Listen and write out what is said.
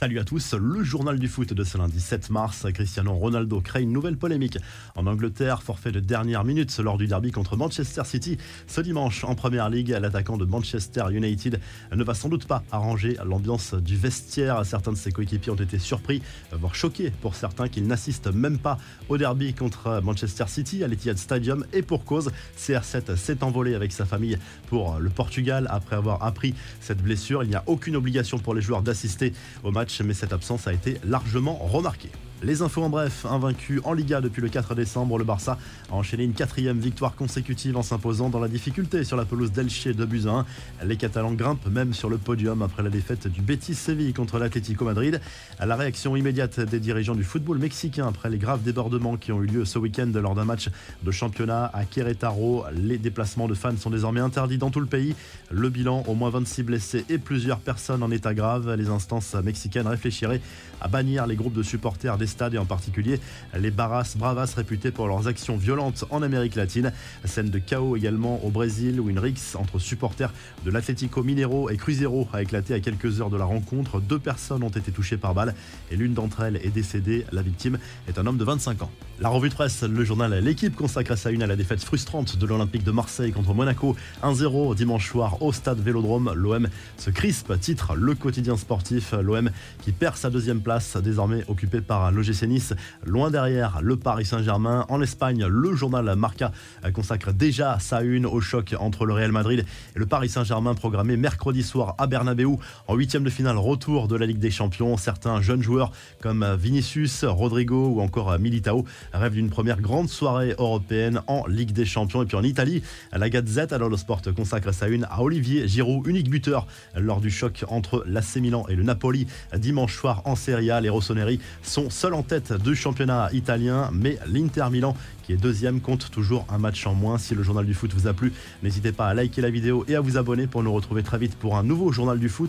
Salut à tous, le journal du foot de ce lundi 7 mars. Cristiano Ronaldo crée une nouvelle polémique en Angleterre, forfait de dernière minute lors du derby contre Manchester City. Ce dimanche, en première ligue, l'attaquant de Manchester United ne va sans doute pas arranger l'ambiance du vestiaire. Certains de ses coéquipiers ont été surpris, voire choqués pour certains qu'ils n'assistent même pas au derby contre Manchester City à l'Etihad Stadium. Et pour cause, CR7 s'est envolé avec sa famille pour le Portugal après avoir appris cette blessure. Il n'y a aucune obligation pour les joueurs d'assister au match mais cette absence a été largement remarquée. Les infos en bref, invaincu en Liga depuis le 4 décembre, le Barça a enchaîné une quatrième victoire consécutive en s'imposant dans la difficulté sur la pelouse d'Elche de Buzyn. Les Catalans grimpent même sur le podium après la défaite du Betis Séville contre l'Atlético Madrid. La réaction immédiate des dirigeants du football mexicain après les graves débordements qui ont eu lieu ce week-end lors d'un match de championnat à Querétaro, les déplacements de fans sont désormais interdits dans tout le pays. Le bilan, au moins 26 blessés et plusieurs personnes en état grave. Les instances mexicaines réfléchiraient à bannir les groupes de supporters des stades et en particulier les Barras Bravas réputés pour leurs actions violentes en Amérique latine. Scène de chaos également au Brésil où une rixe entre supporters de l'Atlético Mineiro et Cruzeiro a éclaté à quelques heures de la rencontre. Deux personnes ont été touchées par balle et l'une d'entre elles est décédée. La victime est un homme de 25 ans. La revue de presse, le journal L'équipe consacre sa une à la défaite frustrante de l'Olympique de Marseille contre Monaco. 1-0 dimanche soir au stade Vélodrome. L'OM se crispe, titre le quotidien sportif. L'OM qui perd sa deuxième place, désormais occupée par l'OGC Nice. Loin derrière, le Paris Saint-Germain. En Espagne, le journal Marca consacre déjà sa une au choc entre le Real Madrid et le Paris Saint-Germain programmé mercredi soir à Bernabeu en huitième de finale retour de la Ligue des Champions. Certains jeunes joueurs comme Vinicius, Rodrigo ou encore Militao rêvent d'une première grande soirée européenne en Ligue des Champions. Et puis en Italie, la Gazette, alors le sport consacre sa une à Olivier Giroud, unique buteur lors du choc entre l'AC Milan et le Napoli dimanche soir en Serie A. Les Rossoneri sont seuls en tête du championnat italien, mais l'Inter Milan, qui est deuxième, compte toujours un match en moins. Si le journal du foot vous a plu, n'hésitez pas à liker la vidéo et à vous abonner pour nous retrouver très vite pour un nouveau journal du foot.